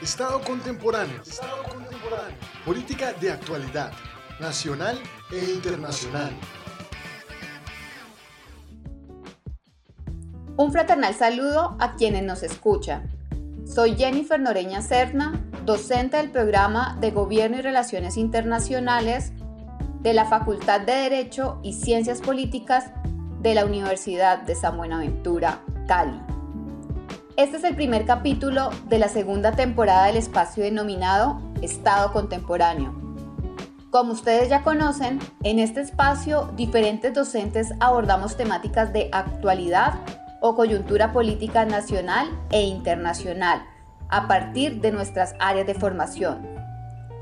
Estado contemporáneo. Política de actualidad, nacional e internacional. Un fraternal saludo a quienes nos escuchan. Soy Jennifer Noreña Cerna, docente del programa de Gobierno y Relaciones Internacionales de la Facultad de Derecho y Ciencias Políticas de la Universidad de San Buenaventura, Cali. Este es el primer capítulo de la segunda temporada del espacio denominado Estado Contemporáneo. Como ustedes ya conocen, en este espacio diferentes docentes abordamos temáticas de actualidad o coyuntura política nacional e internacional a partir de nuestras áreas de formación.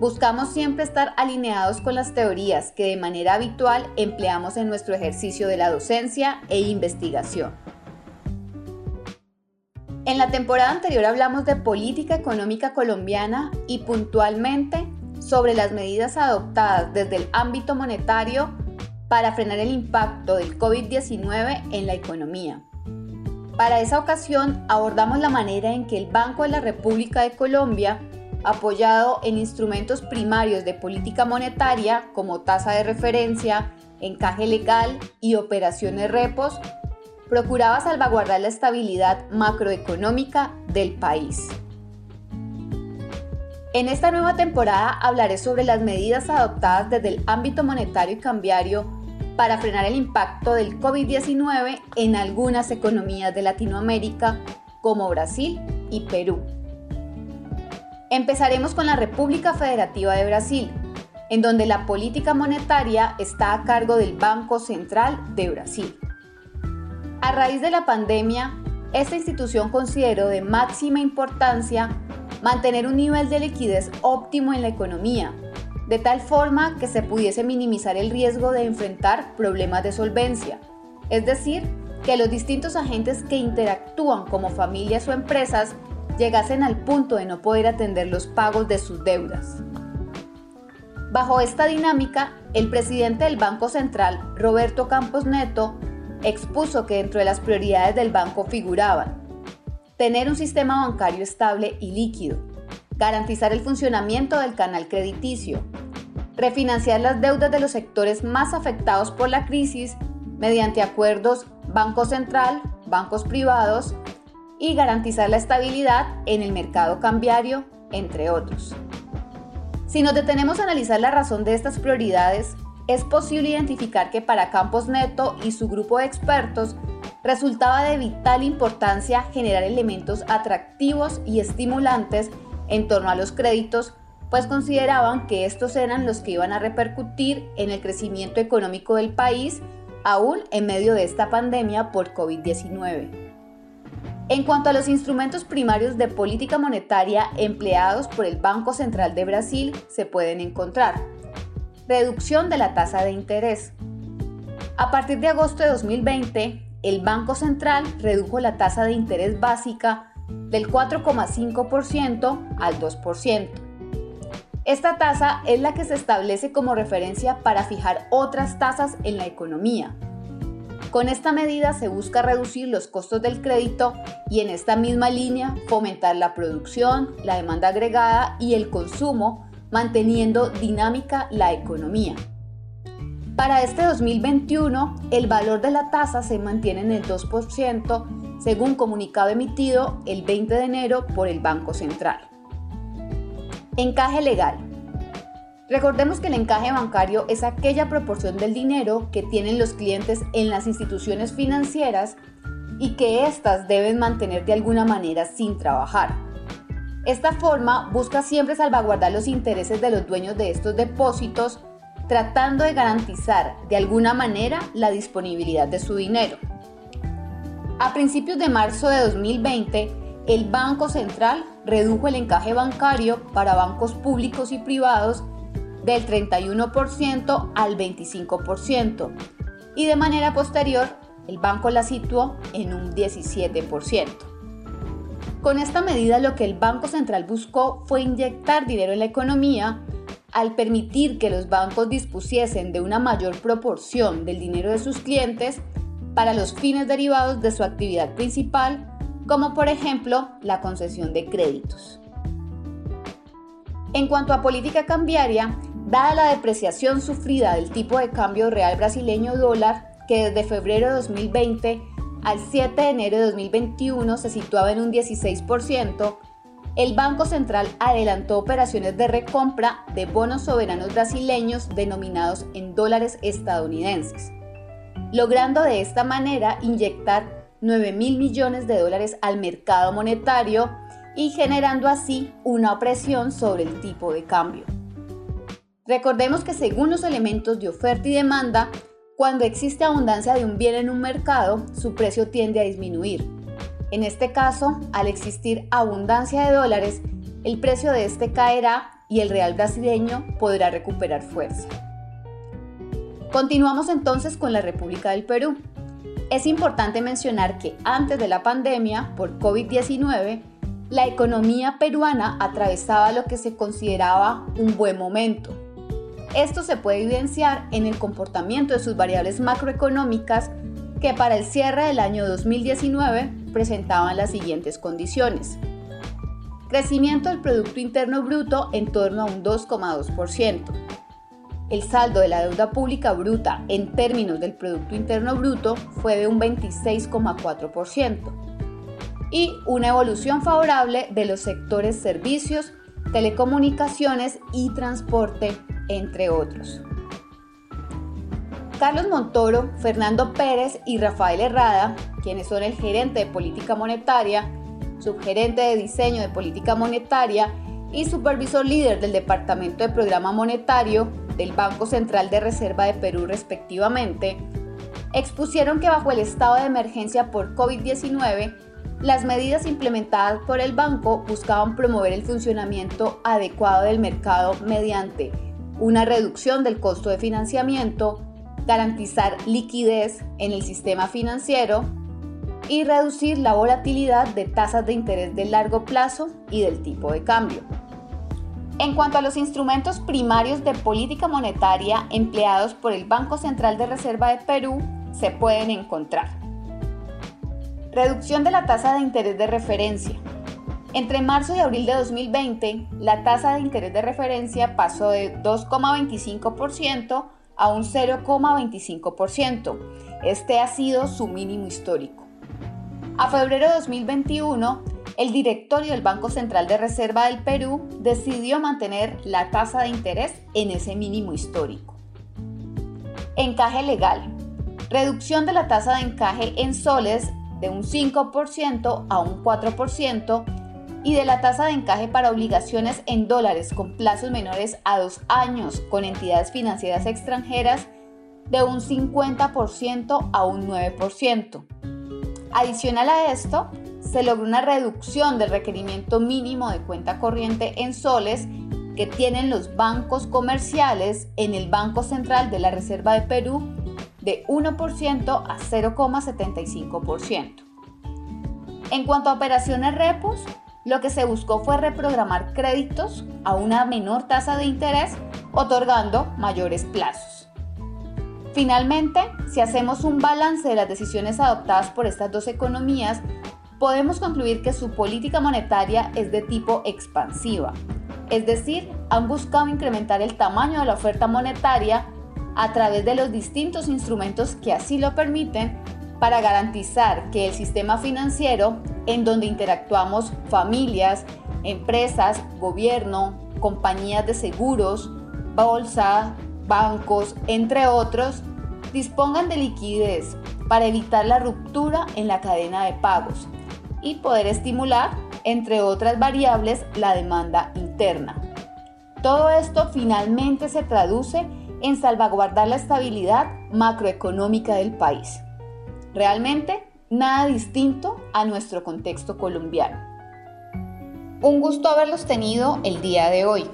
Buscamos siempre estar alineados con las teorías que de manera habitual empleamos en nuestro ejercicio de la docencia e investigación. En la temporada anterior hablamos de política económica colombiana y puntualmente sobre las medidas adoptadas desde el ámbito monetario para frenar el impacto del COVID-19 en la economía. Para esa ocasión abordamos la manera en que el Banco de la República de Colombia, apoyado en instrumentos primarios de política monetaria como tasa de referencia, encaje legal y operaciones repos, procuraba salvaguardar la estabilidad macroeconómica del país. En esta nueva temporada hablaré sobre las medidas adoptadas desde el ámbito monetario y cambiario para frenar el impacto del COVID-19 en algunas economías de Latinoamérica como Brasil y Perú. Empezaremos con la República Federativa de Brasil, en donde la política monetaria está a cargo del Banco Central de Brasil. A raíz de la pandemia, esta institución consideró de máxima importancia mantener un nivel de liquidez óptimo en la economía de tal forma que se pudiese minimizar el riesgo de enfrentar problemas de solvencia, es decir, que los distintos agentes que interactúan como familias o empresas llegasen al punto de no poder atender los pagos de sus deudas. Bajo esta dinámica, el presidente del Banco Central, Roberto Campos Neto, expuso que dentro de las prioridades del banco figuraban tener un sistema bancario estable y líquido, garantizar el funcionamiento del canal crediticio, refinanciar las deudas de los sectores más afectados por la crisis mediante acuerdos Banco Central, bancos privados y garantizar la estabilidad en el mercado cambiario, entre otros. Si nos detenemos a analizar la razón de estas prioridades, es posible identificar que para Campos Neto y su grupo de expertos resultaba de vital importancia generar elementos atractivos y estimulantes en torno a los créditos, pues consideraban que estos eran los que iban a repercutir en el crecimiento económico del país, aún en medio de esta pandemia por COVID-19. En cuanto a los instrumentos primarios de política monetaria empleados por el Banco Central de Brasil, se pueden encontrar reducción de la tasa de interés. A partir de agosto de 2020, el Banco Central redujo la tasa de interés básica del 4,5% al 2%. Esta tasa es la que se establece como referencia para fijar otras tasas en la economía. Con esta medida se busca reducir los costos del crédito y en esta misma línea fomentar la producción, la demanda agregada y el consumo, manteniendo dinámica la economía. Para este 2021, el valor de la tasa se mantiene en el 2%, según comunicado emitido el 20 de enero por el Banco Central. Encaje legal. Recordemos que el encaje bancario es aquella proporción del dinero que tienen los clientes en las instituciones financieras y que éstas deben mantener de alguna manera sin trabajar. Esta forma busca siempre salvaguardar los intereses de los dueños de estos depósitos, tratando de garantizar de alguna manera la disponibilidad de su dinero. A principios de marzo de 2020, el Banco Central redujo el encaje bancario para bancos públicos y privados del 31% al 25% y de manera posterior el banco la situó en un 17%. Con esta medida lo que el Banco Central buscó fue inyectar dinero en la economía al permitir que los bancos dispusiesen de una mayor proporción del dinero de sus clientes para los fines derivados de su actividad principal, como por ejemplo la concesión de créditos. En cuanto a política cambiaria, dada la depreciación sufrida del tipo de cambio real brasileño dólar, que desde febrero de 2020 al 7 de enero de 2021 se situaba en un 16%, el Banco Central adelantó operaciones de recompra de bonos soberanos brasileños denominados en dólares estadounidenses, logrando de esta manera inyectar 9 mil millones de dólares al mercado monetario y generando así una presión sobre el tipo de cambio. Recordemos que según los elementos de oferta y demanda, cuando existe abundancia de un bien en un mercado, su precio tiende a disminuir. En este caso, al existir abundancia de dólares, el precio de este caerá y el real brasileño podrá recuperar fuerza. Continuamos entonces con la República del Perú. Es importante mencionar que antes de la pandemia por COVID-19, la economía peruana atravesaba lo que se consideraba un buen momento esto se puede evidenciar en el comportamiento de sus variables macroeconómicas que para el cierre del año 2019 presentaban las siguientes condiciones. Crecimiento del Producto Interno Bruto en torno a un 2,2%. El saldo de la deuda pública bruta en términos del Producto Interno Bruto fue de un 26,4%. Y una evolución favorable de los sectores servicios, telecomunicaciones y transporte entre otros. Carlos Montoro, Fernando Pérez y Rafael Herrada, quienes son el gerente de política monetaria, subgerente de diseño de política monetaria y supervisor líder del Departamento de Programa Monetario del Banco Central de Reserva de Perú respectivamente, expusieron que bajo el estado de emergencia por COVID-19, las medidas implementadas por el banco buscaban promover el funcionamiento adecuado del mercado mediante una reducción del costo de financiamiento, garantizar liquidez en el sistema financiero y reducir la volatilidad de tasas de interés de largo plazo y del tipo de cambio. En cuanto a los instrumentos primarios de política monetaria empleados por el Banco Central de Reserva de Perú, se pueden encontrar. Reducción de la tasa de interés de referencia, entre marzo y abril de 2020, la tasa de interés de referencia pasó de 2,25% a un 0,25%. Este ha sido su mínimo histórico. A febrero de 2021, el directorio del Banco Central de Reserva del Perú decidió mantener la tasa de interés en ese mínimo histórico. Encaje legal. Reducción de la tasa de encaje en soles de un 5% a un 4% y de la tasa de encaje para obligaciones en dólares con plazos menores a dos años con entidades financieras extranjeras de un 50% a un 9%. Adicional a esto, se logró una reducción del requerimiento mínimo de cuenta corriente en soles que tienen los bancos comerciales en el Banco Central de la Reserva de Perú de 1% a 0,75%. En cuanto a operaciones repos, lo que se buscó fue reprogramar créditos a una menor tasa de interés, otorgando mayores plazos. Finalmente, si hacemos un balance de las decisiones adoptadas por estas dos economías, podemos concluir que su política monetaria es de tipo expansiva, es decir, han buscado incrementar el tamaño de la oferta monetaria a través de los distintos instrumentos que así lo permiten para garantizar que el sistema financiero en donde interactuamos familias, empresas, gobierno, compañías de seguros, bolsa, bancos, entre otros, dispongan de liquidez para evitar la ruptura en la cadena de pagos y poder estimular, entre otras variables, la demanda interna. Todo esto finalmente se traduce en salvaguardar la estabilidad macroeconómica del país. Realmente nada distinto a nuestro contexto colombiano. Un gusto haberlos tenido el día de hoy.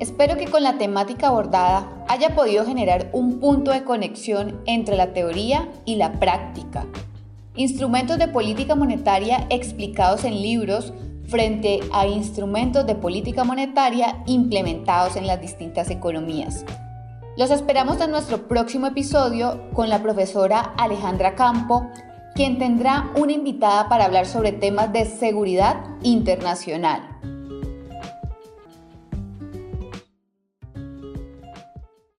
Espero que con la temática abordada haya podido generar un punto de conexión entre la teoría y la práctica. Instrumentos de política monetaria explicados en libros frente a instrumentos de política monetaria implementados en las distintas economías. Los esperamos en nuestro próximo episodio con la profesora Alejandra Campo, quien tendrá una invitada para hablar sobre temas de seguridad internacional.